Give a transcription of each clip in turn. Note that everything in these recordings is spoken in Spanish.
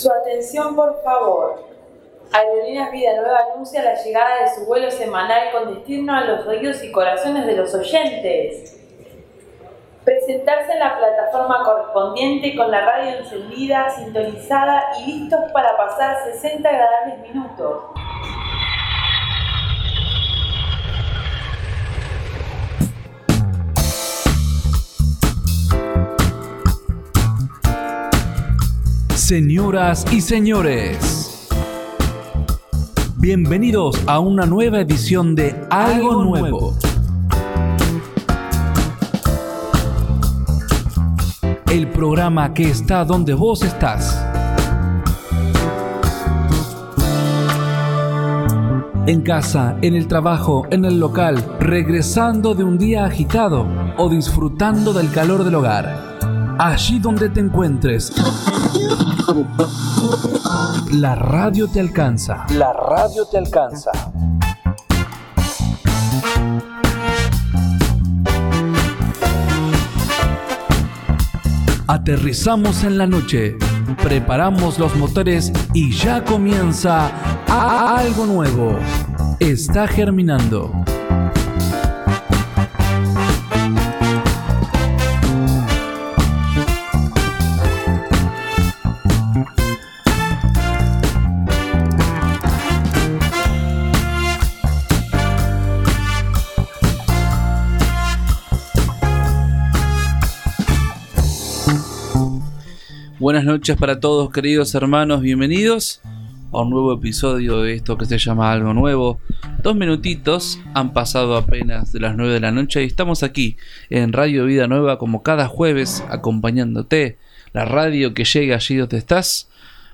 Su atención, por favor. Aerolíneas Vida Nueva anuncia la llegada de su vuelo semanal con destino a los oídos y corazones de los oyentes. Presentarse en la plataforma correspondiente con la radio encendida, sintonizada y listos para pasar 60 agradables minutos. Señoras y señores, bienvenidos a una nueva edición de Algo Nuevo. El programa que está donde vos estás. En casa, en el trabajo, en el local, regresando de un día agitado o disfrutando del calor del hogar. Allí donde te encuentres. La radio te alcanza. La radio te alcanza. Aterrizamos en la noche, preparamos los motores y ya comienza algo nuevo. Está germinando. Buenas noches para todos queridos hermanos, bienvenidos a un nuevo episodio de esto que se llama Algo Nuevo. Dos minutitos, han pasado apenas de las 9 de la noche y estamos aquí en Radio Vida Nueva como cada jueves acompañándote, la radio que llega allí donde estás.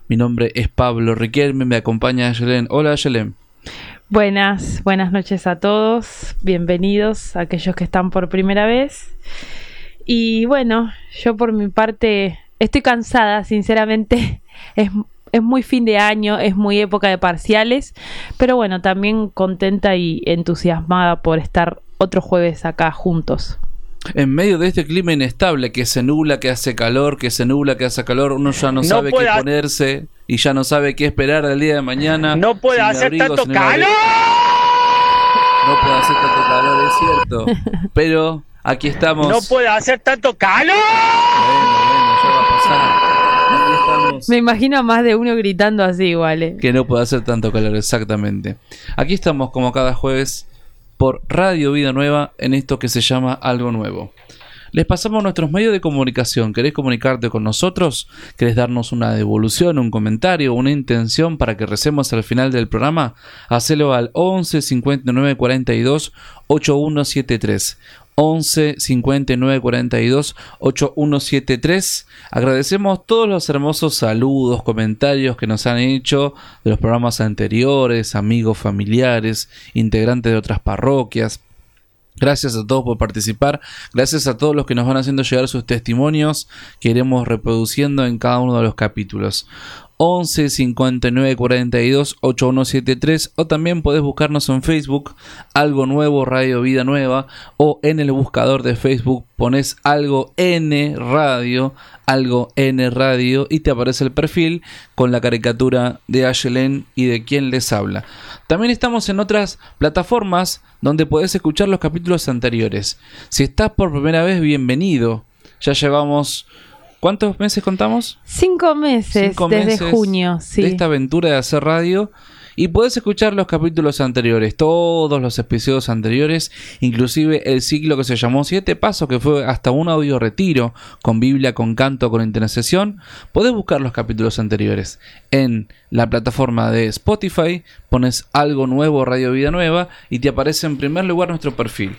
Mi nombre es Pablo Riquelme, me acompaña Yelén. Hola Yelén. Buenas, buenas noches a todos, bienvenidos a aquellos que están por primera vez. Y bueno, yo por mi parte estoy cansada, sinceramente. Es, es, muy fin de año, es muy época de parciales, pero bueno, también contenta y entusiasmada por estar otro jueves acá juntos. En medio de este clima inestable, que se nubla, que hace calor, que se nubla, que hace calor, uno ya no, sabe qué ponerse y ya no sabe qué esperar del día de mañana. No puede hacer tanto calor. No puede hacer tanto calor, es cierto. Pero aquí estamos. No puede hacer tanto calor. Me imagino más de uno gritando así igual. Eh. Que no puede hacer tanto calor, exactamente. Aquí estamos como cada jueves por Radio Vida Nueva en esto que se llama Algo Nuevo. Les pasamos nuestros medios de comunicación. ¿Querés comunicarte con nosotros? ¿Querés darnos una devolución, un comentario, una intención para que recemos al final del programa? Hacelo al 11 59 42 8173. 11 59 42 8173. Agradecemos todos los hermosos saludos, comentarios que nos han hecho de los programas anteriores, amigos, familiares, integrantes de otras parroquias. Gracias a todos por participar, gracias a todos los que nos van haciendo llegar sus testimonios que iremos reproduciendo en cada uno de los capítulos. 11 59 42 8173 o también podés buscarnos en Facebook algo nuevo Radio Vida Nueva o en el buscador de Facebook pones algo N Radio algo N Radio y te aparece el perfil con la caricatura de Ashelen y de quien les habla. También estamos en otras plataformas donde podés escuchar los capítulos anteriores. Si estás por primera vez, bienvenido. Ya llevamos ¿Cuántos meses contamos? Cinco meses, desde junio, sí. De esta aventura de hacer radio. Y puedes escuchar los capítulos anteriores, todos los episodios anteriores, inclusive el ciclo que se llamó Siete Pasos, que fue hasta un audio retiro, con Biblia, con canto, con intercesión. Podés buscar los capítulos anteriores en la plataforma de Spotify, pones algo nuevo, Radio Vida Nueva, y te aparece en primer lugar nuestro perfil.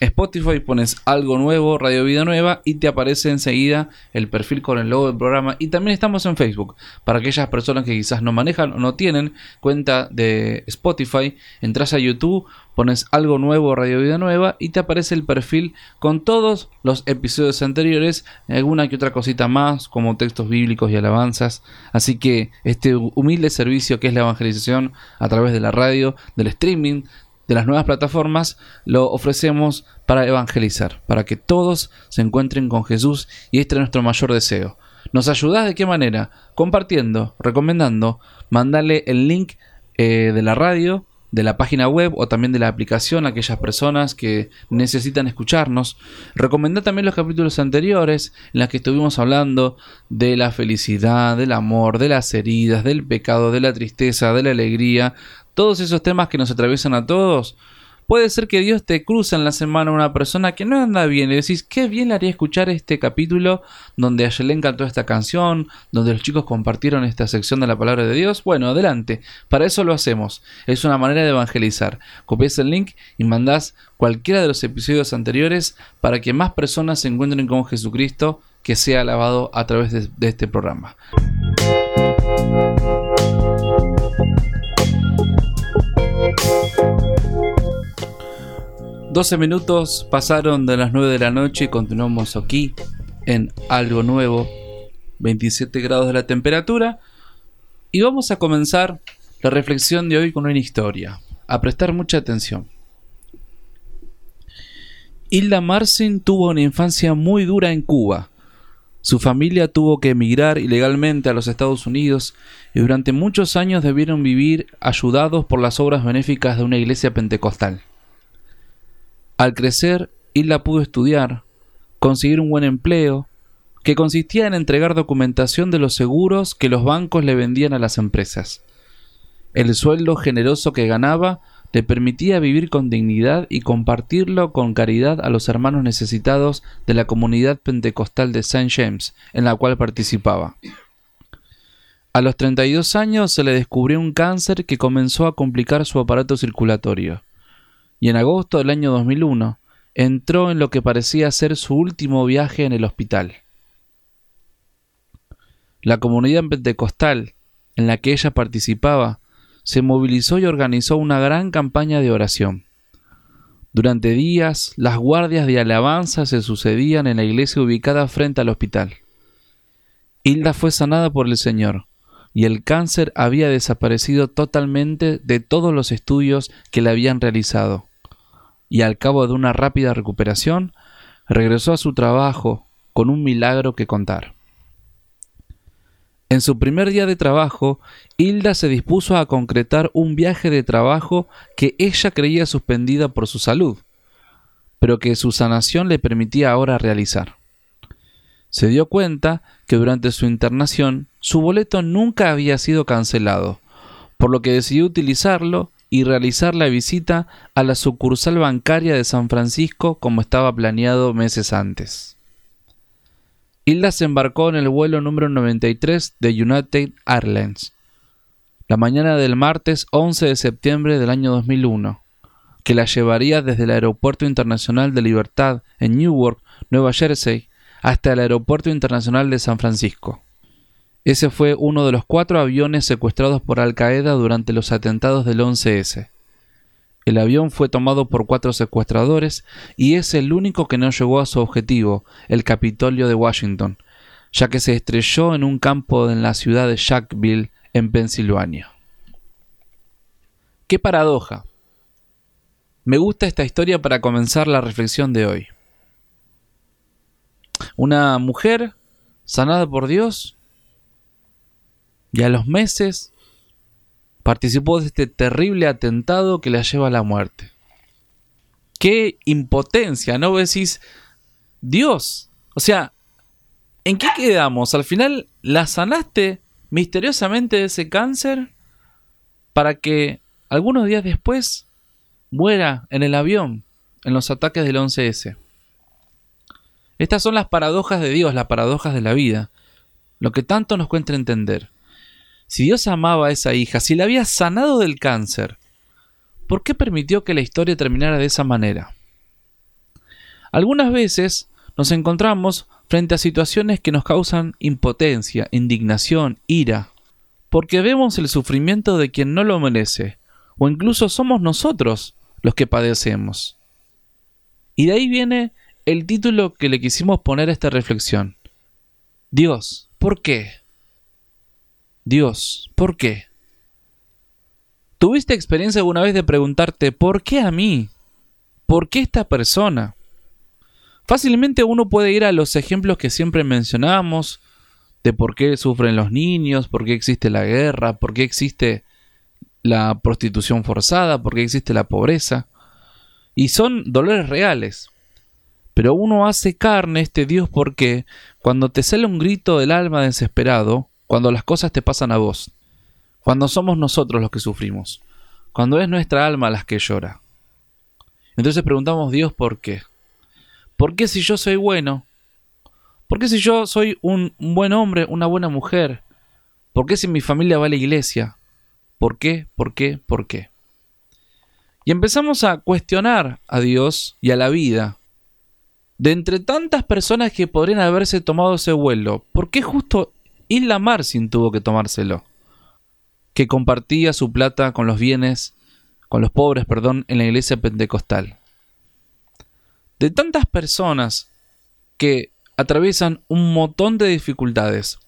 Spotify pones algo nuevo, Radio Vida Nueva y te aparece enseguida el perfil con el logo del programa. Y también estamos en Facebook. Para aquellas personas que quizás no manejan o no tienen cuenta de Spotify, entras a YouTube, pones algo nuevo, Radio Vida Nueva y te aparece el perfil con todos los episodios anteriores, alguna que otra cosita más, como textos bíblicos y alabanzas. Así que este humilde servicio que es la evangelización a través de la radio, del streaming, de las nuevas plataformas lo ofrecemos para evangelizar, para que todos se encuentren con Jesús y este es nuestro mayor deseo. ¿Nos ayudás de qué manera? Compartiendo, recomendando, mandale el link eh, de la radio, de la página web o también de la aplicación a aquellas personas que necesitan escucharnos. Recomendá también los capítulos anteriores en los que estuvimos hablando de la felicidad, del amor, de las heridas, del pecado, de la tristeza, de la alegría, todos esos temas que nos atraviesan a todos Puede ser que Dios te cruza en la semana una persona que no anda bien y decís, qué bien le haría escuchar este capítulo donde a Yelén cantó esta canción, donde los chicos compartieron esta sección de la palabra de Dios. Bueno, adelante, para eso lo hacemos. Es una manera de evangelizar. Copias el link y mandás cualquiera de los episodios anteriores para que más personas se encuentren con Jesucristo que sea alabado a través de este programa. 12 minutos pasaron de las 9 de la noche y continuamos aquí en algo nuevo, 27 grados de la temperatura. Y vamos a comenzar la reflexión de hoy con una historia, a prestar mucha atención. Hilda Marcin tuvo una infancia muy dura en Cuba. Su familia tuvo que emigrar ilegalmente a los Estados Unidos y durante muchos años debieron vivir ayudados por las obras benéficas de una iglesia pentecostal. Al crecer, Hilda pudo estudiar, conseguir un buen empleo, que consistía en entregar documentación de los seguros que los bancos le vendían a las empresas. El sueldo generoso que ganaba le permitía vivir con dignidad y compartirlo con caridad a los hermanos necesitados de la comunidad pentecostal de St. James, en la cual participaba. A los 32 años se le descubrió un cáncer que comenzó a complicar su aparato circulatorio y en agosto del año 2001 entró en lo que parecía ser su último viaje en el hospital. La comunidad pentecostal en la que ella participaba se movilizó y organizó una gran campaña de oración. Durante días, las guardias de alabanza se sucedían en la iglesia ubicada frente al hospital. Hilda fue sanada por el Señor, y el cáncer había desaparecido totalmente de todos los estudios que le habían realizado. Y al cabo de una rápida recuperación, regresó a su trabajo con un milagro que contar. En su primer día de trabajo, Hilda se dispuso a concretar un viaje de trabajo que ella creía suspendida por su salud, pero que su sanación le permitía ahora realizar se dio cuenta que durante su internación su boleto nunca había sido cancelado, por lo que decidió utilizarlo y realizar la visita a la sucursal bancaria de San Francisco como estaba planeado meses antes. Hilda se embarcó en el vuelo número 93 de United Airlines, la mañana del martes 11 de septiembre del año 2001, que la llevaría desde el Aeropuerto Internacional de Libertad en Newark, Nueva Jersey, hasta el Aeropuerto Internacional de San Francisco. Ese fue uno de los cuatro aviones secuestrados por Al Qaeda durante los atentados del 11S. El avión fue tomado por cuatro secuestradores y es el único que no llegó a su objetivo, el Capitolio de Washington, ya que se estrelló en un campo en la ciudad de Jacksonville, en Pensilvania. ¡Qué paradoja! Me gusta esta historia para comenzar la reflexión de hoy. Una mujer sanada por Dios y a los meses participó de este terrible atentado que la lleva a la muerte. Qué impotencia, ¿no decís? Dios, o sea, ¿en qué quedamos? Al final la sanaste misteriosamente de ese cáncer para que algunos días después muera en el avión en los ataques del 11S. Estas son las paradojas de Dios, las paradojas de la vida, lo que tanto nos cuenta entender. Si Dios amaba a esa hija, si la había sanado del cáncer, ¿por qué permitió que la historia terminara de esa manera? Algunas veces nos encontramos frente a situaciones que nos causan impotencia, indignación, ira, porque vemos el sufrimiento de quien no lo merece, o incluso somos nosotros los que padecemos. Y de ahí viene el título que le quisimos poner a esta reflexión. Dios, ¿por qué? Dios, ¿por qué? ¿Tuviste experiencia alguna vez de preguntarte, ¿por qué a mí? ¿Por qué esta persona? Fácilmente uno puede ir a los ejemplos que siempre mencionamos, de por qué sufren los niños, por qué existe la guerra, por qué existe la prostitución forzada, por qué existe la pobreza. Y son dolores reales. Pero uno hace carne este Dios porque cuando te sale un grito del alma desesperado, cuando las cosas te pasan a vos, cuando somos nosotros los que sufrimos, cuando es nuestra alma las que llora. Entonces preguntamos Dios por qué. ¿Por qué si yo soy bueno? ¿Por qué si yo soy un, buen hombre, una buena mujer? ¿Por qué si mi familia va a la iglesia? ¿Por qué? ¿Por qué? ¿Por qué? Y empezamos a cuestionar a Dios y a la vida. De entre tantas personas que podrían haberse tomado ese vuelo, ¿por qué justo Isla Marcin tuvo que tomárselo? Que compartía su plata con los bienes, con los pobres, perdón, en la iglesia pentecostal. De tantas personas que atraviesan un montón de dificultades,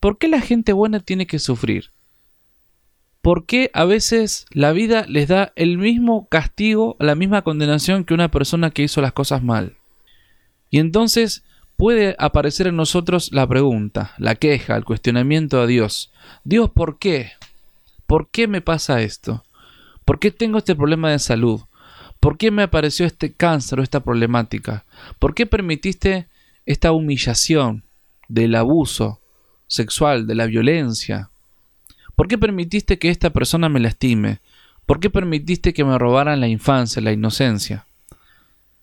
¿por qué la gente buena tiene que sufrir? ¿Por qué a veces la vida les da el mismo castigo, la misma condenación que una persona que hizo las cosas mal? Y entonces puede aparecer en nosotros la pregunta, la queja, el cuestionamiento a Dios. Dios, ¿por qué? ¿Por qué me pasa esto? ¿Por qué tengo este problema de salud? ¿Por qué me apareció este cáncer o esta problemática? ¿Por qué permitiste esta humillación del abuso sexual, de la violencia, ¿Por qué permitiste que esta persona me lastime? ¿Por qué permitiste que me robaran la infancia, la inocencia?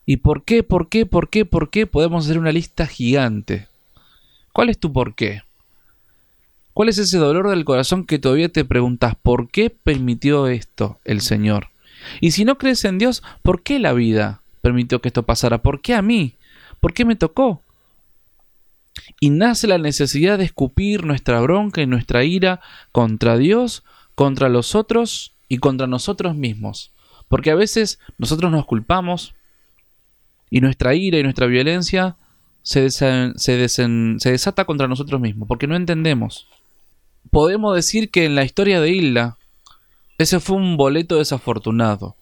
¿Y por qué, por qué, por qué, por qué? Podemos hacer una lista gigante. ¿Cuál es tu por qué? ¿Cuál es ese dolor del corazón que todavía te preguntas por qué permitió esto el Señor? Y si no crees en Dios, ¿por qué la vida permitió que esto pasara? ¿Por qué a mí? ¿Por qué me tocó? y nace la necesidad de escupir nuestra bronca y nuestra ira contra Dios, contra los otros y contra nosotros mismos. Porque a veces nosotros nos culpamos y nuestra ira y nuestra violencia se, se, desata contra nosotros mismos, porque no entendemos. Podemos decir que en la historia de Hilda, ese fue un boleto desafortunado.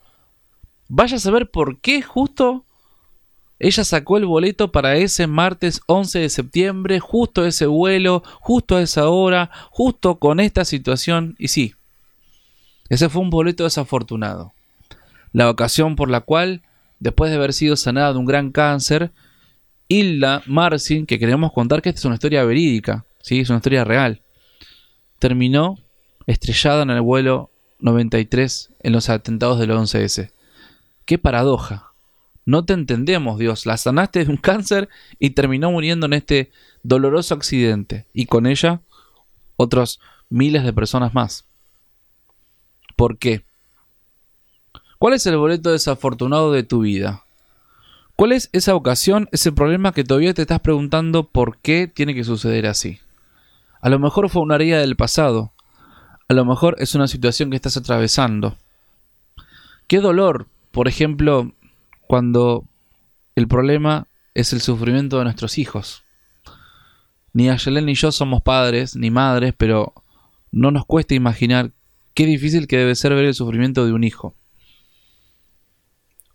Vaya a saber por qué justo ella sacó el boleto para ese martes 11 de septiembre, justo ese vuelo, justo a esa hora, justo con esta situación. Y sí, ese fue un boleto desafortunado. La ocasión por la cual, después de haber sido sanada de un gran cáncer, Hilda Marcin, que queremos contar que esta es una historia verídica, ¿sí? es una historia real, terminó estrellada en el vuelo 93 en los atentados del 11S. ¡Qué paradoja! No te entendemos, Dios. La sanaste de un cáncer y terminó muriendo en este doloroso accidente. Y con ella otros miles de personas más. ¿Por qué? ¿Cuál es el boleto desafortunado de tu vida? ¿Cuál es esa ocasión, ese problema que todavía te estás preguntando por qué tiene que suceder así? A lo mejor fue una herida del pasado. A lo mejor es una situación que estás atravesando. ¿Qué dolor, por ejemplo, cuando el problema es el sufrimiento de nuestros hijos. Ni Ayelen ni yo somos padres ni madres, pero no nos cuesta imaginar qué difícil que debe ser ver el sufrimiento de un hijo.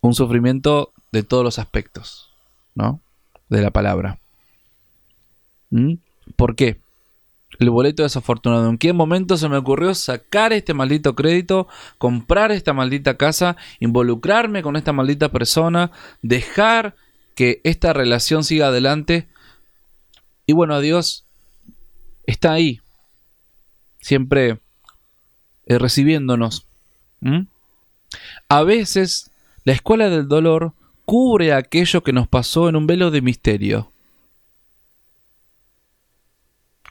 Un sufrimiento de todos los aspectos, ¿no? De la palabra. ¿Mm? ¿Por qué? el boleto desafortunado. ¿En qué momento se me ocurrió sacar este maldito crédito, comprar esta maldita casa, involucrarme con esta maldita persona, dejar que esta relación siga adelante? Y bueno, Dios está ahí, siempre eh, recibiéndonos. A veces la escuela del dolor cubre aquello que nos pasó en un velo de misterio.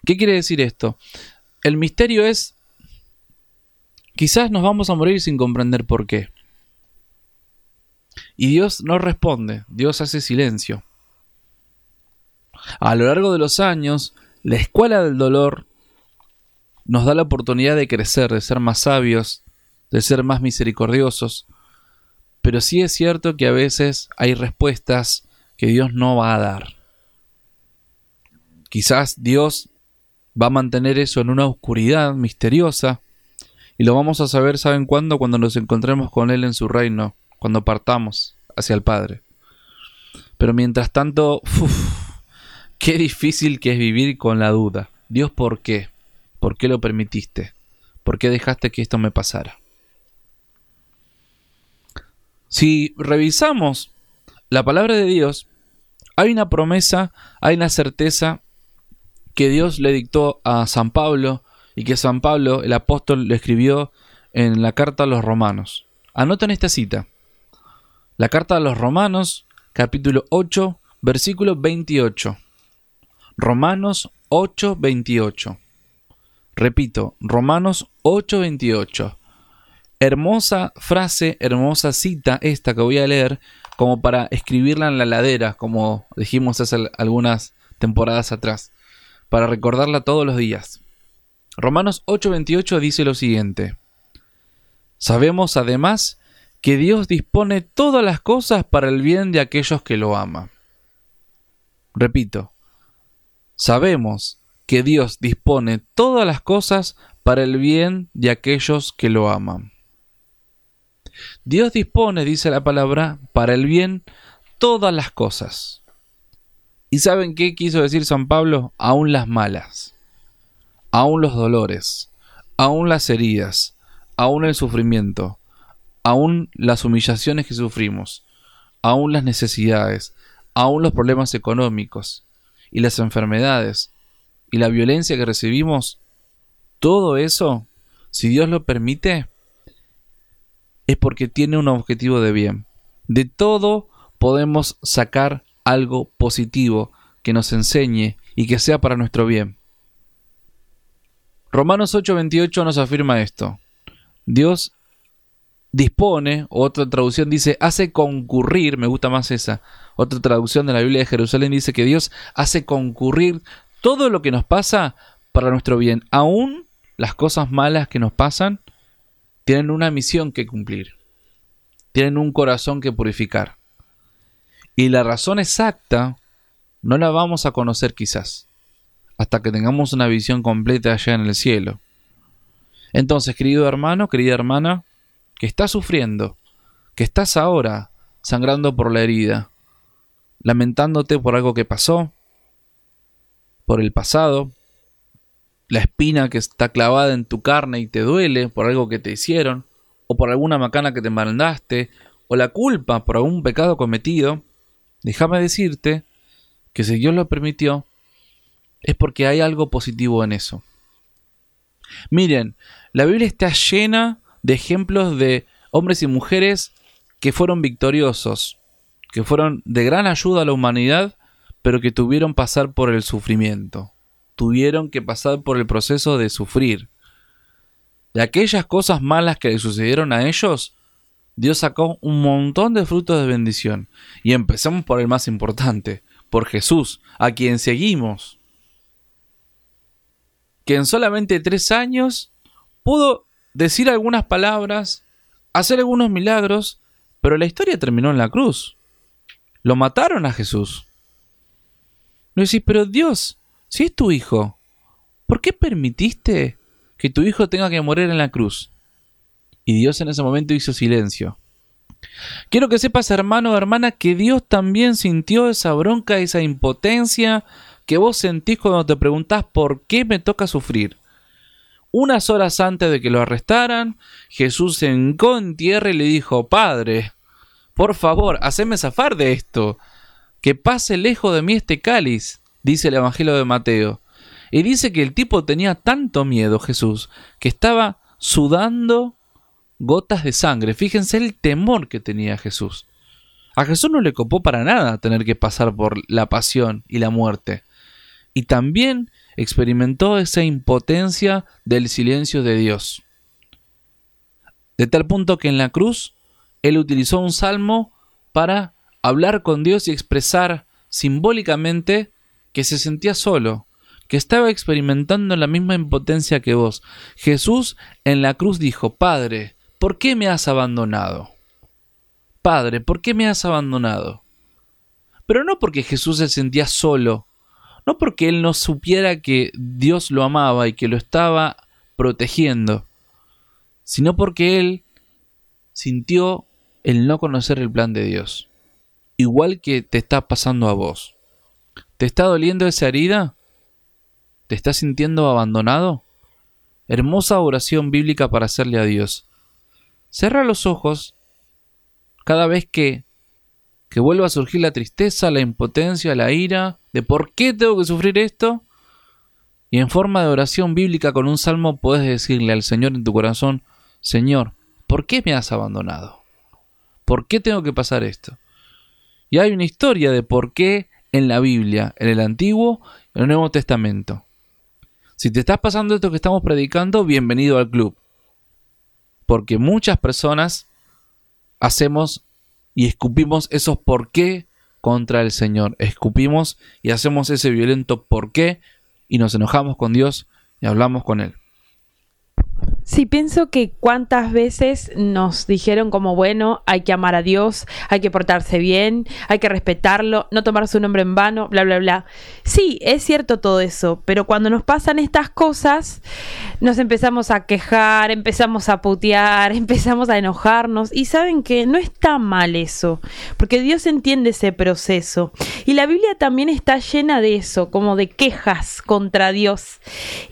¿Qué quiere decir esto? El misterio es, quizás nos vamos a morir sin comprender por qué. Y Dios no responde, Dios hace silencio. A lo largo de los años, la escuela del dolor nos da la oportunidad de crecer, de ser más sabios, de ser más misericordiosos. Pero sí es cierto que a veces hay respuestas que Dios no va a dar. Quizás Dios va a mantener eso en una oscuridad misteriosa y lo vamos a saber, ¿saben cuándo? Cuando nos encontremos con Él en su reino, cuando partamos hacia el Padre. Pero mientras tanto, Qué difícil que es vivir con la duda. Dios, ¿por qué? ¿Por qué lo permitiste? ¿Por qué dejaste que esto me pasara? Si revisamos la palabra de Dios, hay una promesa, hay una certeza que Dios le dictó a San Pablo y que San Pablo, el apóstol, le escribió en la carta a los romanos. Anoten esta cita. La carta a los romanos, capítulo 8, versículo 28. Romanos 8, 28. Repito, Romanos 8, 28. Hermosa frase, hermosa cita esta que voy a leer como para escribirla en la ladera, como dijimos hace algunas temporadas atrás, para recordarla todos los días. Romanos 8:28 dice lo siguiente. Sabemos además que Dios dispone todas las cosas para el bien de aquellos que lo aman. Repito, sabemos que Dios dispone todas las cosas para el bien de aquellos que lo aman. Dios dispone, dice la palabra, para el bien todas las cosas. ¿Y saben qué quiso decir San Pablo? Aún las malas, aún los dolores, aún las heridas, aún el sufrimiento, aún las humillaciones que sufrimos, aún las necesidades, aún los problemas económicos y las enfermedades y la violencia que recibimos, todo eso, si Dios lo permite, es porque tiene un objetivo de bien. De todo podemos sacar algo positivo que nos enseñe y que sea para nuestro bien. Romanos 8:28 nos afirma esto. Dios dispone, otra traducción dice, hace concurrir, me gusta más esa, otra traducción de la Biblia de Jerusalén dice que Dios hace concurrir todo lo que nos pasa para nuestro bien, aún las cosas malas que nos pasan, tienen una misión que cumplir. Tienen un corazón que purificar. Y la razón exacta no la vamos a conocer quizás, hasta que tengamos una visión completa allá en el cielo. Entonces, querido hermano, querida hermana, que estás sufriendo, que estás ahora sangrando por la herida, lamentándote por algo que pasó, por el pasado, la espina que está clavada en tu carne y te duele por algo que te hicieron, o por alguna macana que te mandaste, o la culpa por algún pecado cometido, déjame decirte que si Dios lo permitió, es porque hay algo positivo en eso. Miren, la Biblia está llena de ejemplos de hombres y mujeres que fueron victoriosos, que fueron de gran ayuda a la humanidad, pero que tuvieron pasar por el sufrimiento tuvieron que pasar por el proceso de sufrir. De aquellas cosas malas que le sucedieron a ellos, Dios sacó un montón de frutos de bendición. Y empezamos por el más importante, por Jesús, a quien seguimos. Que en solamente tres años pudo decir algunas palabras, hacer algunos milagros, pero la historia terminó en la cruz. Lo mataron a Jesús. No decís, pero Dios, si es tu hijo, ¿por qué permitiste que tu hijo tenga que morir en la cruz? Y Dios en ese momento hizo silencio. Quiero que sepas, hermano o hermana, que Dios también sintió esa bronca, esa impotencia que vos sentís cuando te preguntás por qué me toca sufrir. Unas horas antes de que lo arrestaran, Jesús se hincó en tierra y le dijo, Padre, por favor, haceme zafar de esto, que pase lejos de mí este cáliz dice el Evangelio de Mateo. Y dice que el tipo tenía tanto miedo, Jesús, que estaba sudando gotas de sangre. Fíjense el temor que tenía Jesús. A Jesús no le copó para nada tener que pasar por la pasión y la muerte. Y también experimentó esa impotencia del silencio de Dios. De tal punto que en la cruz él utilizó un salmo para hablar con Dios y expresar simbólicamente que se sentía solo, que estaba experimentando la misma impotencia que vos. Jesús en la cruz dijo, Padre, ¿por qué me has abandonado? Padre, ¿por qué me has abandonado? Pero no porque Jesús se sentía solo, no porque él no supiera que Dios lo amaba y que lo estaba protegiendo, sino porque él sintió el no conocer el plan de Dios, igual que te está pasando a vos ¿Te está doliendo esa herida? ¿Te estás sintiendo abandonado? Hermosa oración bíblica para hacerle a Dios. Cerra los ojos cada vez que que vuelva a surgir la tristeza, la impotencia, la ira, de por qué tengo que sufrir esto. Y en forma de oración bíblica con un salmo puedes decirle al Señor en tu corazón, Señor, ¿por qué me has abandonado? ¿Por qué tengo que pasar esto? Y hay una historia de por qué en la Biblia, en el Antiguo y en el Nuevo Testamento. Si te estás pasando esto que estamos predicando, bienvenido al club. Porque muchas personas hacemos y escupimos esos por qué contra el Señor. Escupimos y hacemos ese violento por qué y nos enojamos con Dios y hablamos con Él. Sí, pienso que cuántas veces nos dijeron como, bueno, hay que amar a Dios, hay que portarse bien, hay que respetarlo, no tomar su nombre en vano, bla, bla, bla. Sí, es cierto todo eso, pero cuando nos pasan estas cosas, nos empezamos a quejar, empezamos a putear, empezamos a enojarnos y saben que no está mal eso, porque Dios entiende ese proceso. Y la Biblia también está llena de eso, como de quejas contra Dios.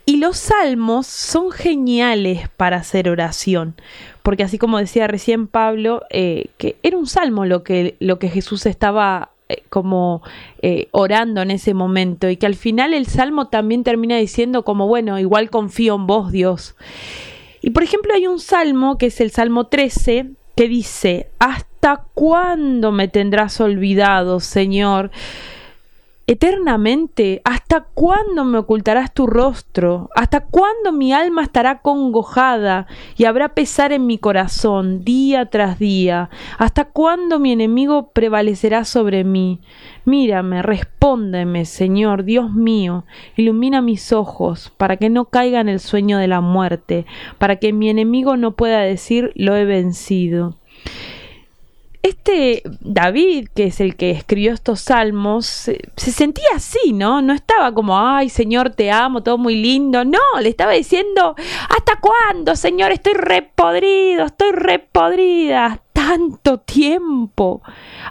Y los salmos son geniales para hacer oración. Porque así como decía recién Pablo, eh, que era un salmo lo que, lo que Jesús estaba eh, como eh, orando en ese momento y que al final el salmo también termina diciendo como, bueno, igual confío en vos, Dios. Y por ejemplo hay un salmo que es el Salmo 13 que dice, ¿hasta cuándo me tendrás olvidado, Señor? Eternamente? ¿Hasta cuándo me ocultarás tu rostro? ¿Hasta cuándo mi alma estará congojada y habrá pesar en mi corazón día tras día? ¿Hasta cuándo mi enemigo prevalecerá sobre mí? Mírame, respóndeme, Señor, Dios mío, ilumina mis ojos para que no caiga en el sueño de la muerte, para que mi enemigo no pueda decir lo he vencido este David, que es el que escribió estos salmos, se, sentía así, ¿no? No estaba como, ay, Señor, te amo, todo muy lindo. No, le estaba diciendo, ¿hasta cuándo, Señor? Estoy repodrido, estoy repodrida tanto tiempo.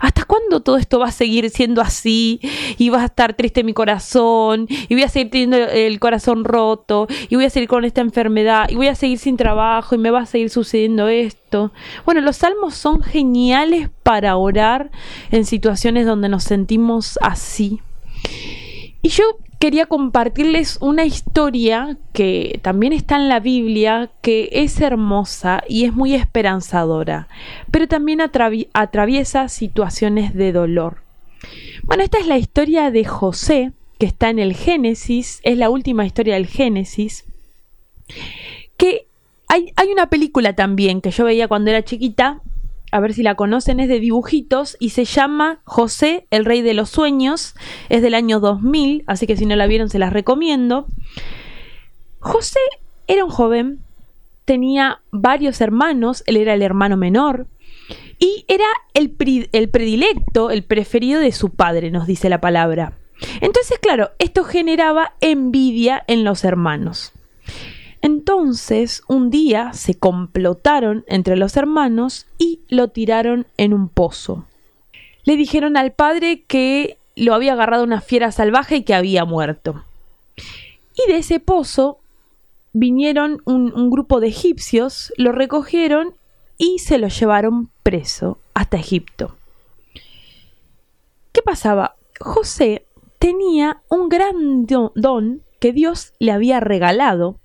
¿Hasta cuándo todo esto va a seguir siendo así? Y va a estar triste mi corazón, y voy a seguir teniendo el corazón roto, y voy a seguir con esta enfermedad, y voy a seguir sin trabajo, y me va a seguir sucediendo esto. Bueno, los salmos son geniales para orar en situaciones donde nos sentimos así. Y yo quería compartirles una historia que también está en la Biblia, que es hermosa y es muy esperanzadora, pero también atraviesa situaciones de dolor. Bueno, esta es la historia de José, que está en el Génesis, es la última historia del Génesis, que hay, hay una película también que yo veía cuando era chiquita, a ver si la conocen, es de dibujitos y se llama José, el rey de los sueños, es del año 2000, así que si no la vieron se las recomiendo. José era un joven, tenía varios hermanos, él era el hermano menor y era el, el predilecto, el preferido de su padre, nos dice la palabra. Entonces, claro, esto generaba envidia en los hermanos. Entonces, un día se complotaron entre los hermanos y lo tiraron en un pozo. Le dijeron al padre que lo había agarrado una fiera salvaje y que había muerto. Y de ese pozo vinieron un, un grupo de egipcios, lo recogieron y se lo llevaron preso hasta Egipto. ¿Qué pasaba? José tenía un gran don que Dios le había regalado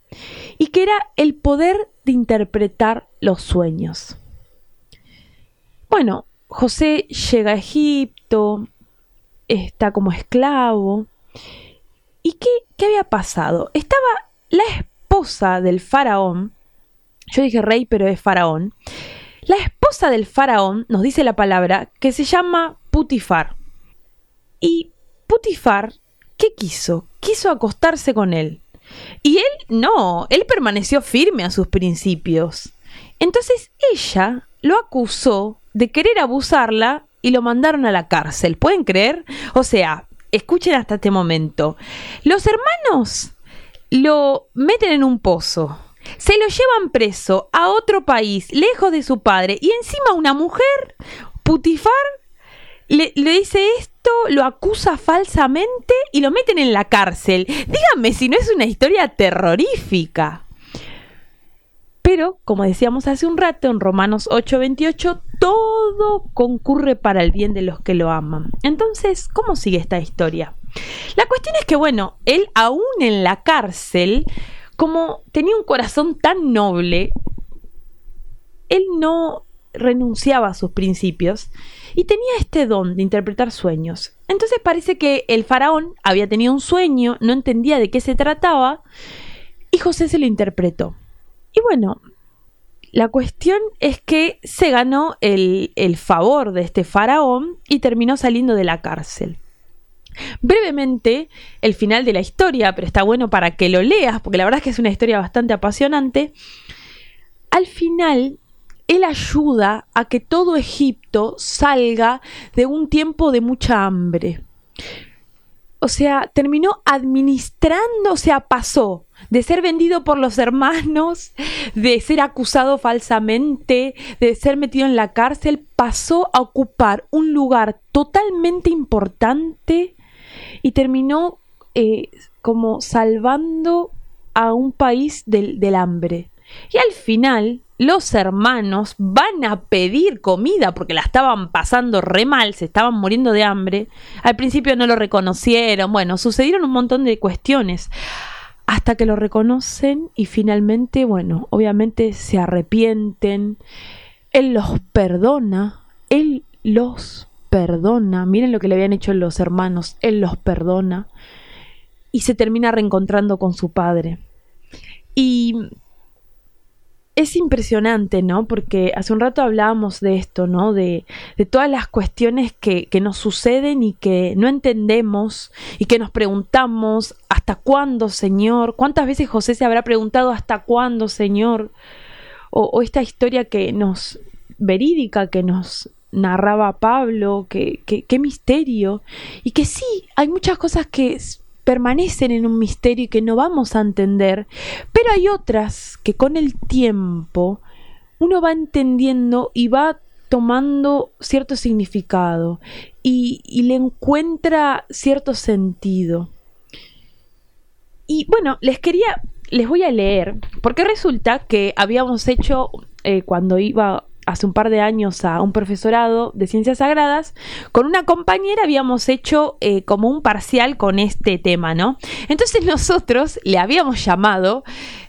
y que era el poder de interpretar los sueños. Bueno, José llega a Egipto, está como esclavo. ¿Y qué, qué había pasado? Estaba la esposa del faraón, yo dije rey, pero es faraón. La esposa del faraón, nos dice la palabra, que se llama Putifar. Y Putifar, ¿qué quiso? Quiso acostarse con él. Y él no, él permaneció firme a sus principios. Entonces ella lo acusó de querer abusarla y lo mandaron a la cárcel. ¿Pueden creer? O sea, escuchen hasta este momento. Los hermanos lo meten en un pozo. Se lo llevan preso a otro país, lejos de su padre, y encima una mujer, Putifar, le, dice esto, lo acusa falsamente y lo meten en la cárcel. Díganme si no es una historia terrorífica. Pero, como decíamos hace un rato en Romanos 8:28, todo concurre para el bien de los que lo aman. Entonces, ¿cómo sigue esta historia? La cuestión es que, bueno, él aún en la cárcel, como tenía un corazón tan noble, él no renunciaba a sus principios y tenía este don de interpretar sueños. Entonces parece que el faraón había tenido un sueño, no entendía de qué se trataba y José se lo interpretó. Y bueno, la cuestión es que se ganó el, el favor de este faraón y terminó saliendo de la cárcel. Brevemente, el final de la historia, pero está bueno para que lo leas, porque la verdad es que es una historia bastante apasionante. Al final, él ayuda a que todo Egipto salga de un tiempo de mucha hambre. O sea, terminó administrando, o sea, pasó de ser vendido por los hermanos, de ser acusado falsamente, de ser metido en la cárcel, pasó a ocupar un lugar totalmente importante y terminó eh, como salvando a un país del, del hambre. Y al final, los hermanos van a pedir comida porque la estaban pasando re mal, se estaban muriendo de hambre. Al principio no lo reconocieron, bueno, sucedieron un montón de cuestiones hasta que lo reconocen y finalmente, bueno, obviamente se arrepienten. Él los perdona, él los perdona. Miren lo que le habían hecho los hermanos, él los perdona y se termina reencontrando con su padre. Y es impresionante, ¿no? Porque hace un rato hablábamos de esto, ¿no? De, todas las cuestiones que, que, nos suceden y que no entendemos y que nos preguntamos, ¿hasta cuándo, Señor? ¿Cuántas veces José se habrá preguntado, ¿hasta cuándo, Señor? O, esta historia que nos, verídica, que nos narraba Pablo, que, que, qué misterio. Y que sí, hay muchas cosas que permanecen en un misterio que no vamos a entender, pero hay otras que con el tiempo uno va entendiendo y va tomando cierto significado y, y le encuentra cierto sentido. Y bueno, les quería, les voy a leer, porque resulta que habíamos hecho, eh, cuando iba hace un par de años a un profesorado de ciencias sagradas, con una compañera habíamos hecho eh, como un parcial con este tema, ¿no? Entonces nosotros le habíamos llamado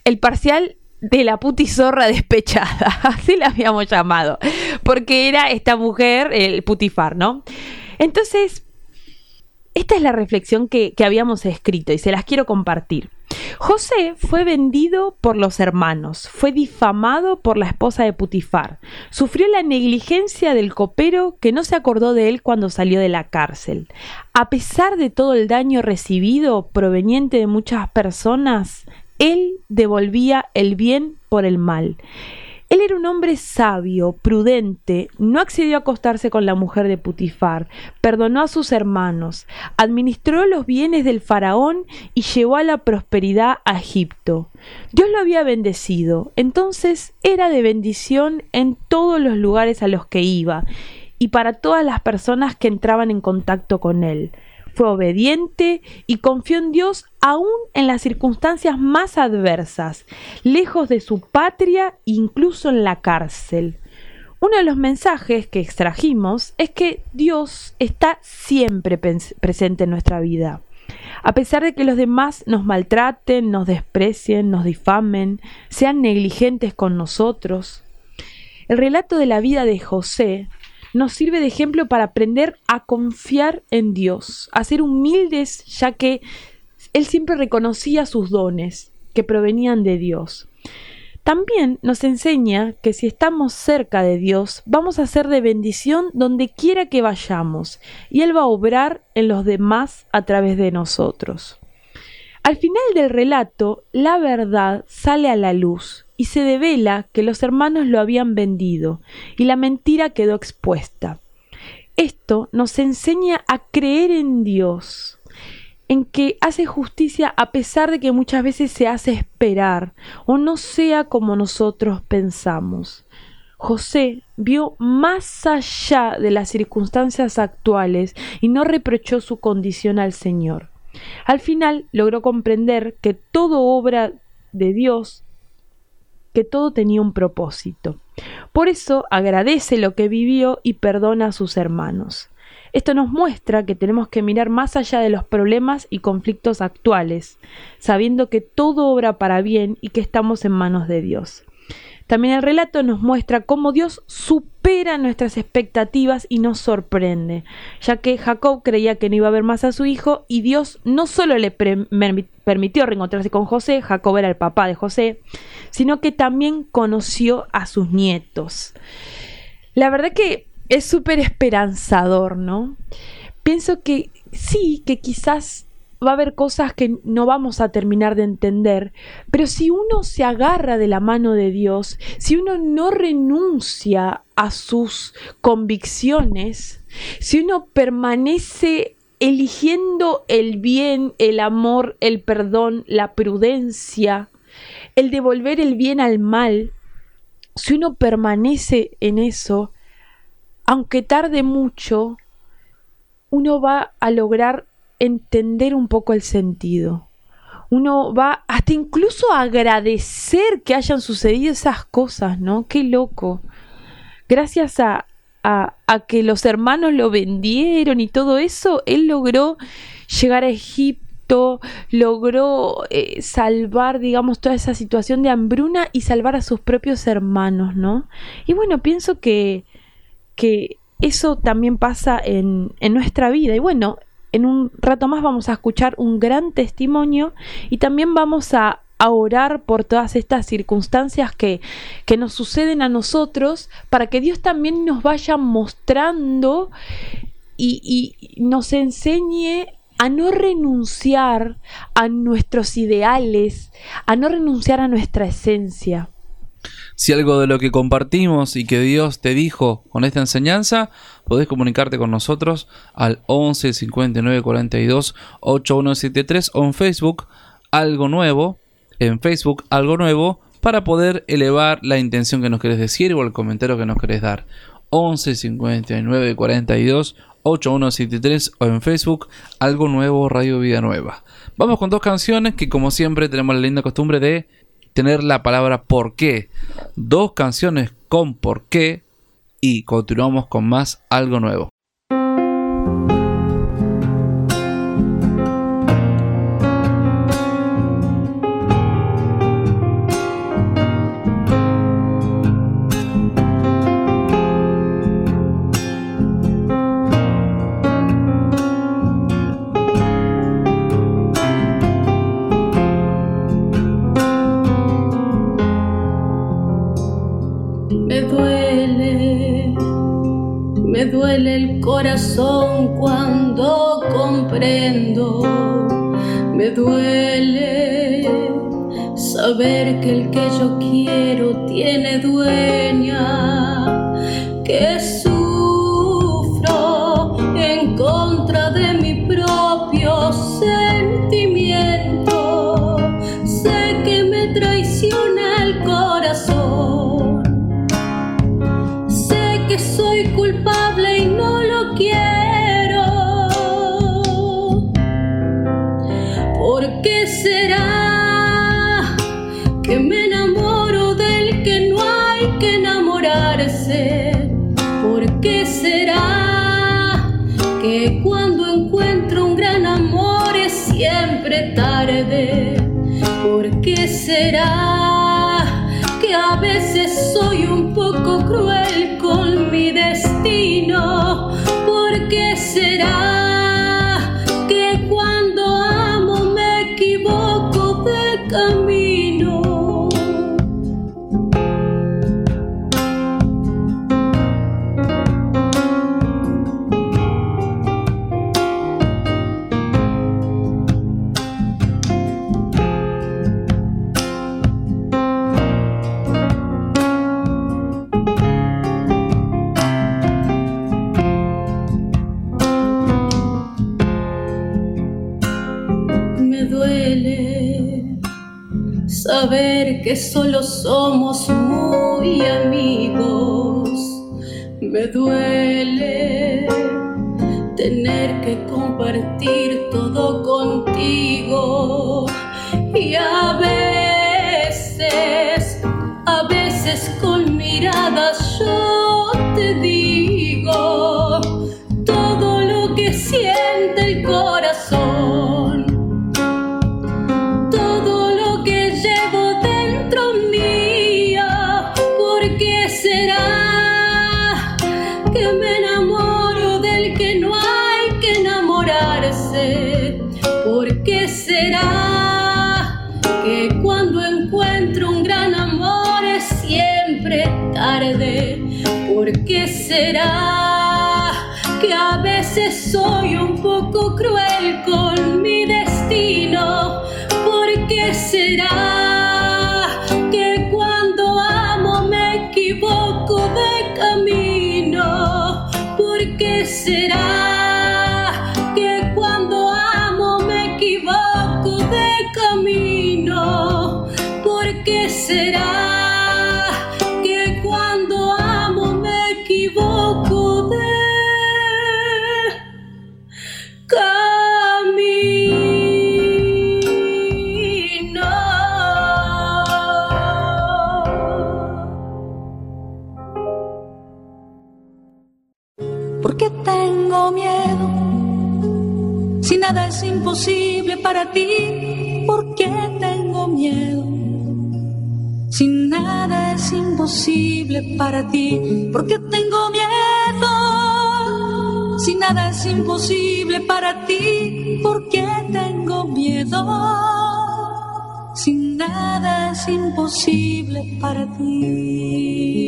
el parcial de la putizorra despechada, así le habíamos llamado, porque era esta mujer, el putifar, ¿no? Entonces, esta es la reflexión que habíamos escrito y se las quiero compartir. José fue vendido por los hermanos, fue difamado por la esposa de Putifar, sufrió la negligencia del copero que no se acordó de él cuando salió de la cárcel. A pesar de todo el daño recibido proveniente de muchas personas, él devolvía el bien por el mal. Él era un hombre sabio, prudente, no accedió a acostarse con la mujer de Putifar, perdonó a sus hermanos, administró los bienes del faraón y llevó a la prosperidad a Egipto. Dios lo había bendecido, entonces era de bendición en todos los lugares a los que iba y para todas las personas que entraban en contacto con él fue obediente y confió en Dios aún en las circunstancias más adversas, lejos de su patria, incluso en la cárcel. Uno de los mensajes que extrajimos es que Dios está siempre presente en nuestra vida. A pesar de que los demás nos maltraten, nos desprecien, nos difamen, sean negligentes con nosotros. El relato de la vida de José nos sirve de ejemplo para aprender a confiar en Dios, a ser humildes, ya que Él siempre reconocía sus dones que provenían de Dios. También nos enseña que si estamos cerca de Dios, vamos a ser de bendición donde quiera que vayamos, y Él va a obrar en los demás a través de nosotros. Al final del relato, la verdad sale a la luz y se devela que los hermanos lo habían vendido y la mentira quedó expuesta. Esto nos enseña a creer en Dios, en que hace justicia a pesar de que muchas veces se hace esperar o no sea como nosotros pensamos. José vio más allá de las circunstancias actuales y no reprochó su condición al Señor. Al final logró comprender que todo obra de Dios, que todo tenía un propósito. Por eso agradece lo que vivió y perdona a sus hermanos. Esto nos muestra que tenemos que mirar más allá de los problemas y conflictos actuales, sabiendo que todo obra para bien y que estamos en manos de Dios. También el relato nos muestra cómo Dios supera nuestras expectativas y nos sorprende, ya que Jacob creía que no iba a ver más a su hijo y Dios no solo le permitió reencontrarse con José, Jacob era el papá de José, sino que también conoció a sus nietos. La verdad que es súper esperanzador, ¿no? Pienso que sí, que quizás va a haber cosas que no vamos a terminar de entender, pero si uno se agarra de la mano de Dios, si uno no renuncia a sus convicciones, si uno permanece eligiendo el bien, el amor, el perdón, la prudencia, el devolver el bien al mal, si uno permanece en eso, aunque tarde mucho, uno va a lograr entender un poco el sentido. Uno va hasta incluso a agradecer que hayan sucedido esas cosas, ¿no? Qué loco. Gracias a, a, que los hermanos lo vendieron y todo eso, él logró llegar a Egipto, logró eh, salvar, digamos, toda esa situación de hambruna y salvar a sus propios hermanos, ¿no? Y bueno, pienso que, que eso también pasa en, en nuestra vida. Y bueno, en un rato más vamos a escuchar un gran testimonio y también vamos a, orar por todas estas circunstancias que, que nos suceden a nosotros para que Dios también nos vaya mostrando y, y nos enseñe a no renunciar a nuestros ideales, a no renunciar a nuestra esencia. Si algo de lo que compartimos y que Dios te dijo con esta enseñanza, podés comunicarte con nosotros al 11 59 42 8173 o en Facebook algo nuevo, en Facebook algo nuevo para poder elevar la intención que nos querés decir o el comentario que nos querés dar. 11 59 42 8173 o en Facebook algo nuevo Radio Vida Nueva. Vamos con dos canciones que como siempre tenemos la linda costumbre de tener la palabra por qué. Dos canciones con por qué y continuamos con más algo nuevo. Me duele saber que el que yo quiero tiene dueña, que sufro tarde. ¿Por qué será que a veces soy un poco cruel con mi destino? ¿Por qué será contigo. Y a veces, a veces con miradas yo para ti, ¿por qué tengo miedo? Si nada es imposible para ti, ¿por qué tengo miedo? Si nada es imposible para ti, ¿por qué tengo miedo? Si nada es imposible para ti.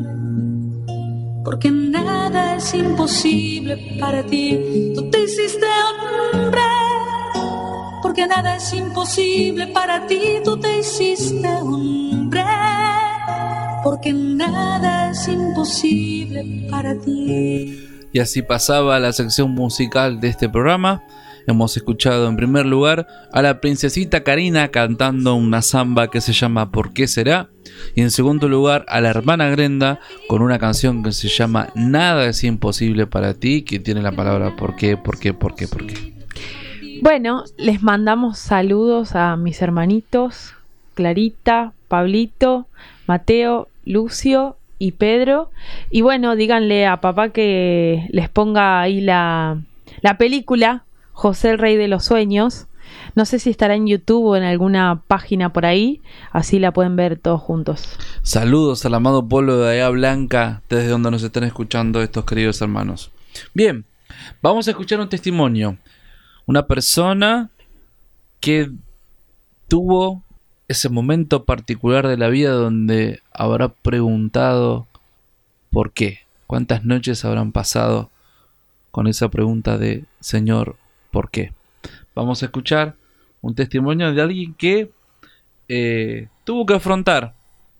porque nada es imposible para ti, tú te hiciste hombre, porque nada es imposible para ti, tú te hiciste hombre, porque nada es imposible para ti. Y así pasaba la sección musical de este programa. Hemos escuchado en primer lugar a la princesita Karina cantando una samba que se llama ¿Por qué será? Y en segundo lugar a la hermana Grenda con una canción que se llama Nada es imposible para ti, que tiene la palabra ¿por qué? ¿Por qué? ¿Por qué? ¿Por qué? Bueno, les mandamos saludos a mis hermanitos, Clarita, Pablito, Mateo, Lucio y Pedro. Y bueno, díganle a papá que les ponga ahí la, la película José el Rey de los Sueños, No sé si estará en YouTube o en alguna página por ahí, así la pueden ver todos juntos. Saludos al amado pueblo de Bahía Blanca, desde donde nos están escuchando estos queridos hermanos. Bien, vamos a escuchar un testimonio. Una persona que tuvo ese momento particular de la vida donde habrá preguntado por qué. ¿Cuántas noches habrán pasado con esa pregunta de Señor, ¿por qué? Vamos a escuchar un testimonio de alguien que eh, tuvo que afrontar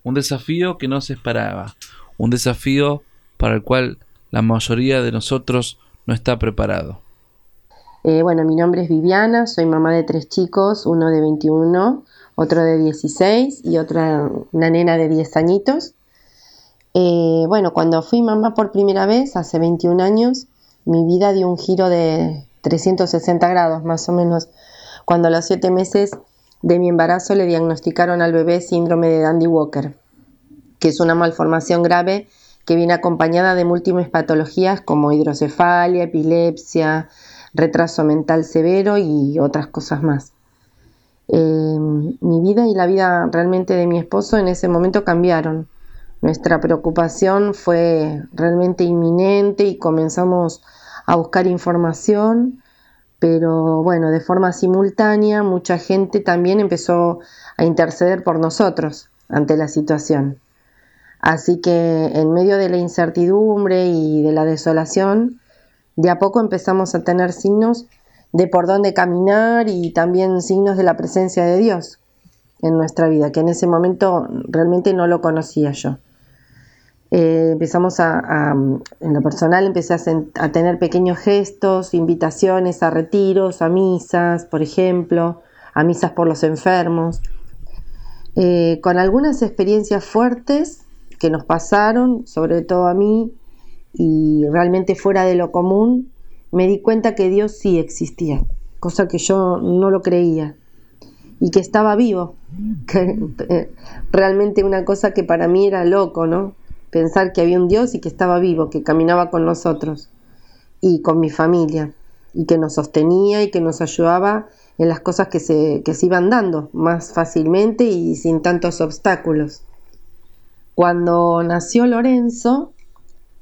un desafío que no se esperaba, un desafío para el cual la mayoría de nosotros no está preparado. Eh, bueno, mi nombre es Viviana, soy mamá de tres chicos, uno de 21, otro de 16 y otra, una nena de 10 añitos. Eh, bueno, cuando fui mamá por primera vez, hace 21 años, mi vida dio un giro de 360 grados más o menos. Cuando a los 7 meses de mi embarazo le diagnosticaron al bebé síndrome de Dandy Walker, que es una malformación grave que viene acompañada de múltiples patologías como hidrocefalia, epilepsia, retraso mental severo y otras cosas más. Eh, mi vida y la vida realmente de mi esposo en ese momento cambiaron. Nuestra preocupación fue realmente inminente y comenzamos a buscar información, pero bueno, de forma simultánea mucha gente también empezó a interceder por nosotros ante la situación. Así que en medio de la incertidumbre y de la desolación, de a poco empezamos a tener signos de por dónde caminar y también signos de la presencia de Dios en nuestra vida, que en ese momento realmente no lo conocía yo. Eh, empezamos a, en lo personal, empecé a, tener pequeños gestos, invitaciones a retiros, a misas, por ejemplo, a misas por los enfermos, eh, con algunas experiencias fuertes que nos pasaron, sobre todo a mí, y realmente fuera de lo común, me di cuenta que Dios sí existía, cosa que yo no lo creía, y que estaba vivo, que, eh, realmente una cosa que para mí era loco, ¿no? Pensar que había un Dios y que estaba vivo, que caminaba con nosotros y con mi familia, y que nos sostenía y que nos ayudaba en las cosas que se, que se iban dando más fácilmente y sin tantos obstáculos. Cuando nació Lorenzo,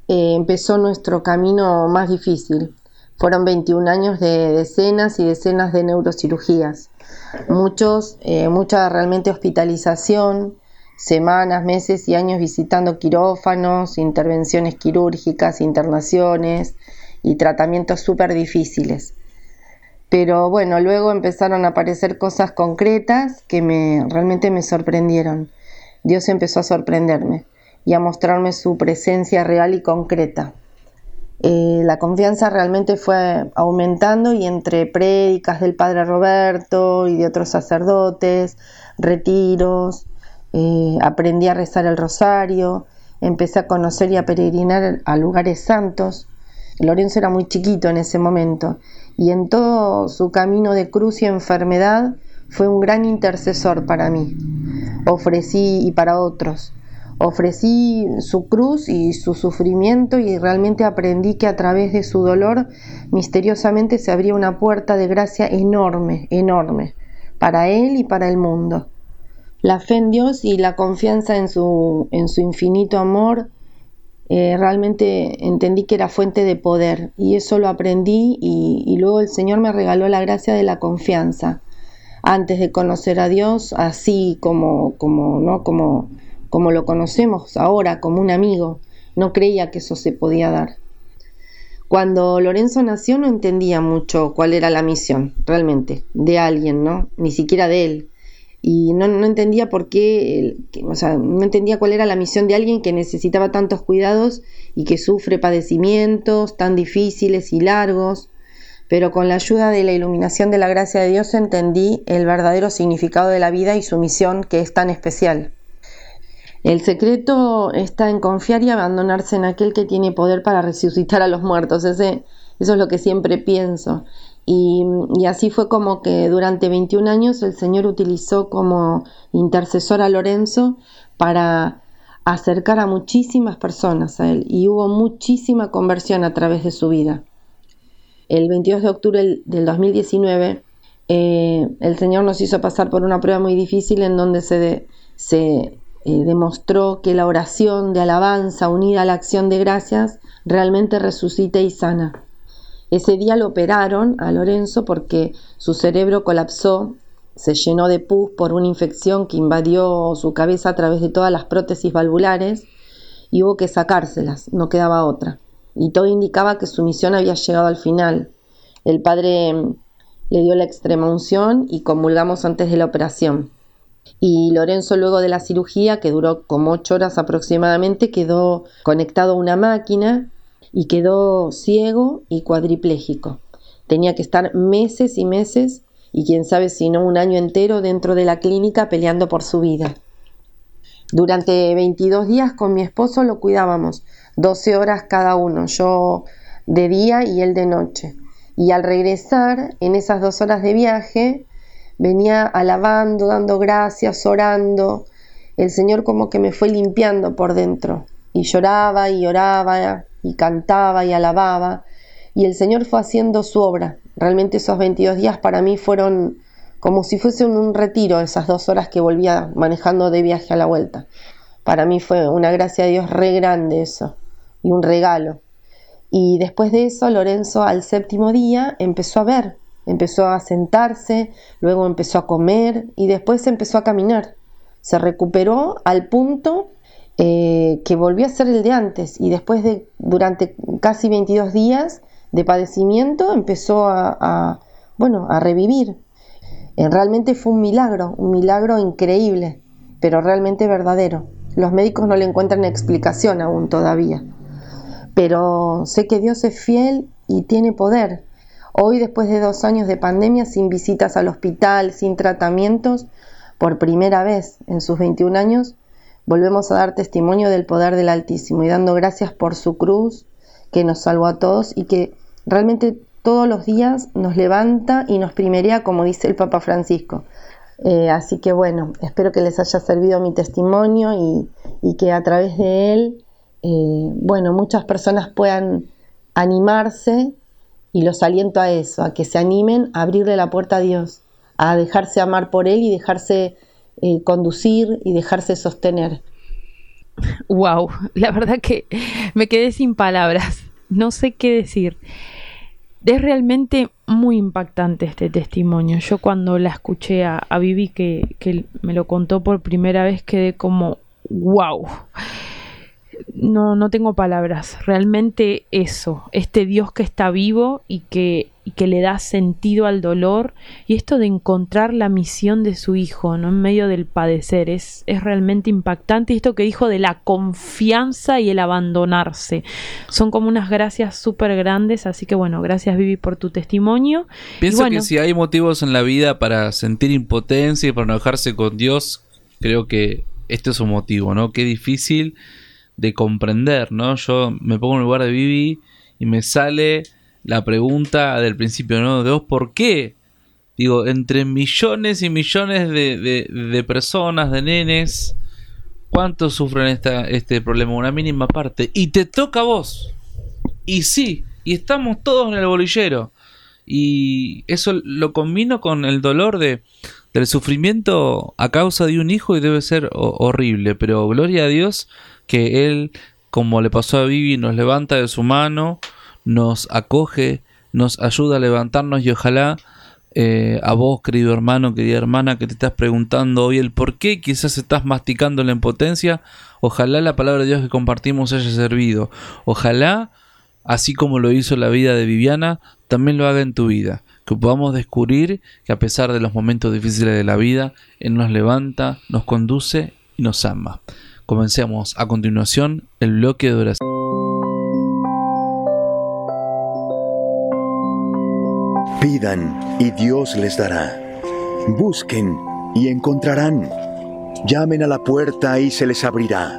eh, empezó nuestro camino más difícil. Fueron 21 años de decenas y decenas de neurocirugías. Muchos, eh, mucha realmente hospitalización, semanas, meses y años visitando quirófanos, intervenciones quirúrgicas, internaciones y tratamientos súper difíciles. Pero bueno, luego empezaron a aparecer cosas concretas que me, realmente me sorprendieron. Dios empezó a sorprenderme y a mostrarme su presencia real y concreta. Eh, la confianza realmente fue aumentando y entre prédicas del Padre Roberto y de otros sacerdotes, retiros, eh, aprendí a rezar el rosario, empecé a conocer y a peregrinar a lugares santos. Lorenzo era muy chiquito en ese momento y en todo su camino de cruz y enfermedad fue un gran intercesor para mí. Ofrecí y para otros ofrecí su cruz y su sufrimiento y realmente aprendí que a través de su dolor misteriosamente se abría una puerta de gracia enorme, enorme, para él y para el mundo. La fe en Dios y la confianza en su, en su infinito amor eh, realmente entendí que era fuente de poder y eso lo aprendí y, y luego el Señor me regaló la gracia de la confianza antes de conocer a Dios así como como no como como lo conocemos ahora, como un amigo. No creía que eso se podía dar. Cuando Lorenzo nació no entendía mucho cuál era la misión, realmente, de alguien, ¿no? Ni siquiera de él. Y no, entendía por qué, o sea, no entendía cuál era la misión de alguien que necesitaba tantos cuidados y que sufre padecimientos tan difíciles y largos. Pero con la ayuda de la iluminación de la gracia de Dios entendí el verdadero significado de la vida y su misión que es tan especial. El secreto está en confiar y abandonarse en aquel que tiene poder para resucitar a los muertos. Ese, eso es lo que siempre pienso. Y, así fue como que durante 21 años el Señor utilizó como intercesor a Lorenzo para acercar a muchísimas personas a Él. Y hubo muchísima conversión a través de su vida. El 22 de octubre del 2019 eh, el Señor nos hizo pasar por una prueba muy difícil en donde se, se eh, demostró que la oración de alabanza unida a la acción de gracias realmente resucita y sana. Ese día lo operaron a Lorenzo porque su cerebro colapsó, se llenó de pus por una infección que invadió su cabeza a través de todas las prótesis valvulares y hubo que sacárselas, no quedaba otra. Y todo indicaba que su misión había llegado al final. El padre mm, le dio la extrema unción y comulgamos antes de la operación. Y Lorenzo luego de la cirugía, que duró como ocho horas aproximadamente, quedó conectado a una máquina y quedó ciego y cuadripléjico. Tenía que estar meses y meses y quién sabe si no un año entero dentro de la clínica peleando por su vida. Durante 22 días con mi esposo lo cuidábamos, 12 horas cada uno, yo de día y él de noche. Y al regresar, en esas dos horas de viaje, venía alabando, dando gracias, orando. El Señor como que me fue limpiando por dentro. Y lloraba y oraba y cantaba y alababa. Y el Señor fue haciendo su obra. Realmente esos 22 días para mí fueron como si fuese un retiro, esas dos horas que volvía manejando de viaje a la vuelta. Para mí fue una gracia de Dios re grande eso y un regalo. Y después de eso, Lorenzo al séptimo día empezó a ver, empezó a sentarse, luego empezó a comer y después empezó a caminar. Se recuperó al punto eh, que volvió a ser el de antes. Y después de durante casi 22 días de padecimiento empezó a, bueno a revivir. Eh, realmente fue un milagro un milagro increíble pero realmente verdadero. Los médicos no le encuentran explicación aún todavía. Pero sé que Dios es fiel y tiene poder. Hoy después de dos años de pandemia sin visitas al hospital sin tratamientos por primera vez en sus 21 años volvemos a dar testimonio del poder del Altísimo y dando gracias por su cruz que nos salvó a todos y que realmente todos los días nos levanta y nos primerea, como dice el Papa Francisco. Eh, así que bueno, espero que les haya servido mi testimonio y, que a través de él, eh, bueno, muchas personas puedan animarse y los aliento a eso, a que se animen a abrirle la puerta a Dios, a dejarse amar por Él y dejarse eh, conducir y dejarse sostener. Wow, la verdad que me quedé sin palabras, no sé qué decir. Es realmente muy impactante este testimonio. Yo cuando la escuché a, Vivi que, que me lo contó por primera vez quedé como wow no, no tengo palabras. Realmente eso, este Dios que está vivo y que, y que le da sentido al dolor y esto de encontrar la misión de su hijo, ¿no? En medio del padecer, es, es realmente impactante. Y esto que dijo de la confianza y el abandonarse, son como unas gracias súper grandes. Así que bueno, gracias Vivi por tu testimonio. Pienso que si hay motivos en la vida para sentir impotencia y para enojarse con Dios, creo que este es un motivo, ¿no? Qué difícil de comprender, ¿no? Yo me pongo en el lugar de Vivi y me sale la pregunta del principio, ¿no? De vos, ¿por qué? Digo, entre millones y millones de, de, personas, de nenes, ¿cuántos sufren esta, este problema? Una mínima parte. Y te toca a vos. Y sí, y estamos todos en el bolillero. Y eso lo combino con el dolor de, del sufrimiento a causa de un hijo y debe ser horrible. Pero gloria a Dios que Él, como le pasó a Vivi, nos levanta de su mano, nos acoge, nos ayuda a levantarnos y ojalá eh, a vos, querido hermano, querida hermana, que te estás preguntando hoy el por qué, quizás estás masticando la impotencia, ojalá la palabra de Dios que compartimos haya servido, ojalá, así como lo hizo la vida de Viviana, también lo haga en tu vida, que podamos descubrir que a pesar de los momentos difíciles de la vida, Él nos levanta, nos conduce y nos ama. Comencemos a continuación el bloque de oración. Pidan y Dios les dará. Busquen y encontrarán. Llamen a la puerta y se les abrirá.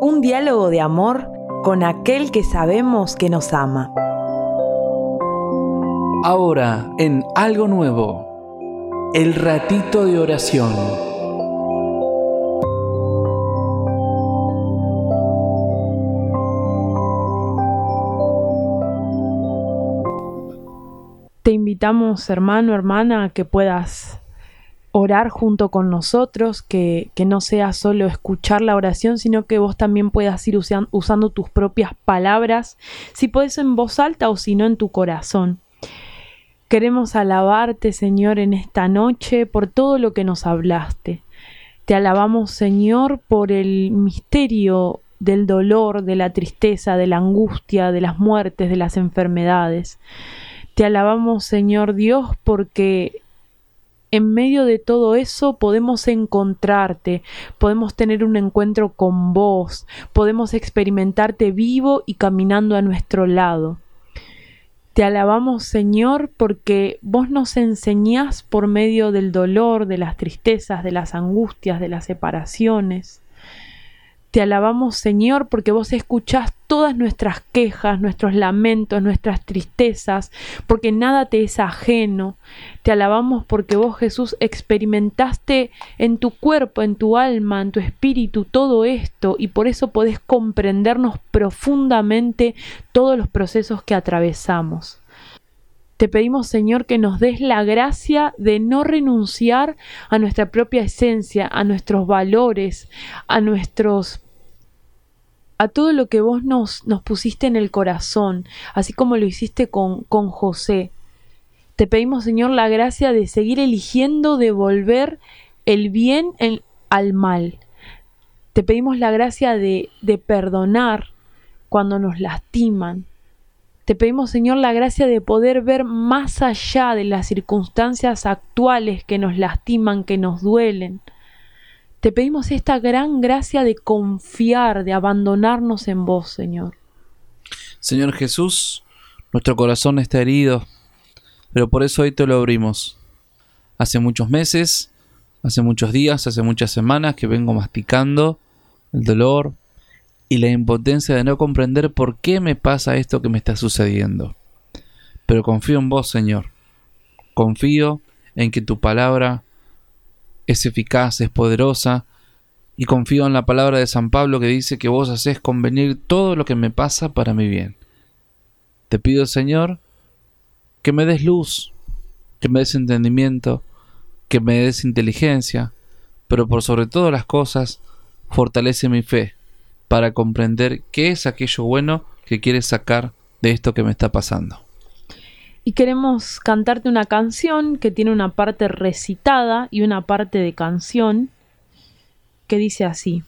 Un diálogo de amor con aquel que sabemos que nos ama. Ahora, en algo nuevo. El ratito de oración. Te invitamos, hermano, hermana, que puedas orar junto con nosotros, que, que, no sea solo escuchar la oración, sino que vos también puedas ir usan, usando tus propias palabras, si puedes en voz alta o si no en tu corazón. Queremos alabarte, Señor, en esta noche por todo lo que nos hablaste. Te alabamos, Señor, por el misterio del dolor, de la tristeza, de la angustia, de las muertes, de las enfermedades. Te alabamos, Señor Dios, porque en medio de todo eso podemos encontrarte, podemos tener un encuentro con vos, podemos experimentarte vivo y caminando a nuestro lado. Te alabamos, Señor, porque vos nos enseñás por medio del dolor, de las tristezas, de las angustias, de las separaciones. Te alabamos, Señor, porque vos escuchás todas nuestras quejas, nuestros lamentos, nuestras tristezas, porque nada te es ajeno. Te alabamos porque vos, Jesús, experimentaste en tu cuerpo, en tu alma, en tu espíritu todo esto y por eso podés comprendernos profundamente todos los procesos que atravesamos. Te pedimos, Señor, que nos des la gracia de no renunciar a nuestra propia esencia, a nuestros valores, a nuestros a todo lo que vos nos, nos pusiste en el corazón, así como lo hiciste con, con José. Te pedimos, Señor, la gracia de seguir eligiendo devolver el bien al mal. Te pedimos la gracia de, de perdonar cuando nos lastiman. Te pedimos, Señor, la gracia de poder ver más allá de las circunstancias actuales que nos lastiman, que nos duelen. Te pedimos esta gran gracia de confiar, de abandonarnos en vos, Señor. Señor Jesús, nuestro corazón está herido, pero por eso hoy te lo abrimos. Hace muchos meses, hace muchos días, hace muchas semanas que vengo masticando el dolor y la impotencia de no comprender por qué me pasa esto que me está sucediendo. Pero confío en vos, Señor. Confío en que tu palabra es eficaz, es poderosa, y confío en la palabra de San Pablo que dice que vos haces convenir todo lo que me pasa para mi bien. Te pido, Señor, que me des luz, que me des entendimiento, que me des inteligencia, pero por sobre todas las cosas, fortalece mi fe para comprender qué es aquello bueno que quieres sacar de esto que me está pasando y queremos cantarte una canción que tiene una parte recitada y una parte de canción que dice así.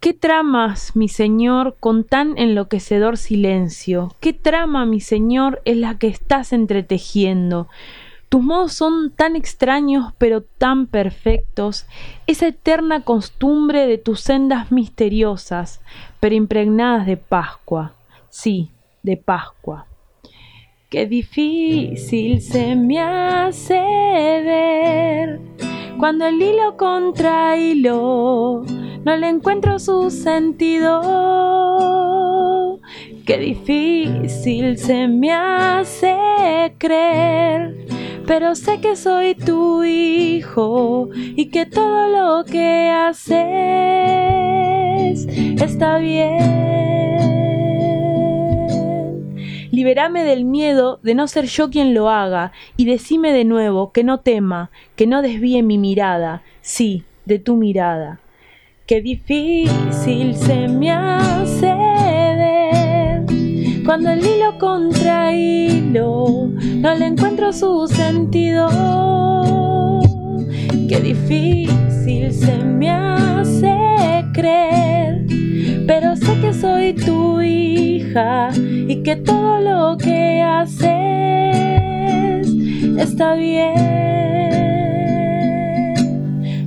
¿Qué tramas, mi Señor, con tan enloquecedor silencio? ¿Qué trama, mi Señor, es la que estás entretejiendo? Tus modos son tan extraños pero tan perfectos, esa eterna costumbre de tus sendas misteriosas, pero impregnadas de Pascua, sí, de Pascua. Qué difícil se me hace ver cuando el hilo contra hilo no le encuentro su sentido. Qué difícil se me hace creer, pero sé que soy tu hijo y que todo lo que haces está bien. Liberame del miedo de no ser yo quien lo haga, y decime de nuevo que no tema, que no desvíe mi mirada, sí, de tu mirada. Qué difícil se me hace ver cuando el hilo contra hilo no le encuentro su sentido. Qué difícil se me hace creer, pero sé que soy tu hija y que todo lo que haces está bien.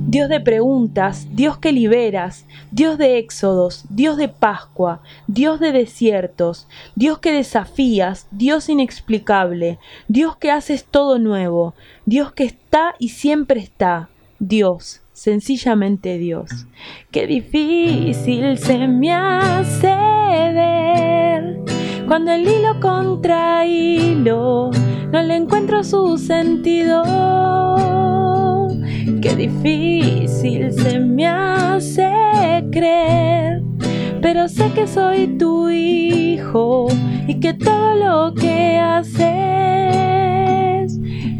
Dios de preguntas, Dios que liberas, Dios de éxodos, Dios de Pascua, Dios de desiertos, Dios que desafías, Dios inexplicable, Dios que haces todo nuevo, Dios que está y siempre está, Dios, sencillamente Dios. Qué difícil se me hace ver cuando el hilo contra hilo no le encuentro su sentido. Qué difícil se me hace creer, pero sé que soy tu hijo y que todo lo que haces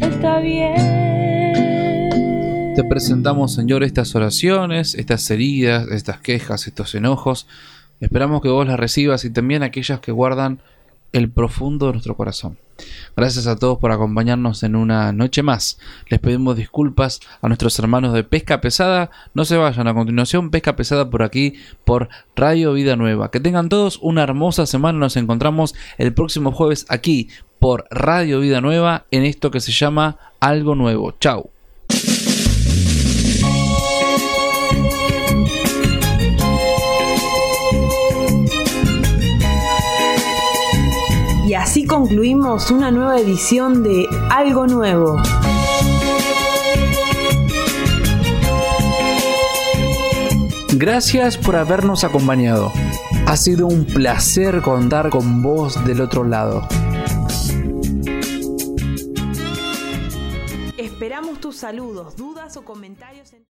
está bien. Te presentamos, Señor, estas oraciones, estas heridas, estas quejas, estos enojos. Esperamos que vos las recibas y también aquellas que guardan el profundo de nuestro corazón. Gracias a todos por acompañarnos en una noche más. Les pedimos disculpas a nuestros hermanos de Pesca Pesada. No se vayan a continuación, Pesca Pesada por aquí, por Radio Vida Nueva. Que tengan todos una hermosa semana. Nos encontramos el próximo jueves aquí por Radio Vida Nueva en esto que se llama Algo Nuevo. Chau. Así concluimos una nueva edición de Algo Nuevo. Gracias por habernos acompañado. Ha sido un placer contar con vos del otro lado. Esperamos tus saludos, dudas o comentarios. En...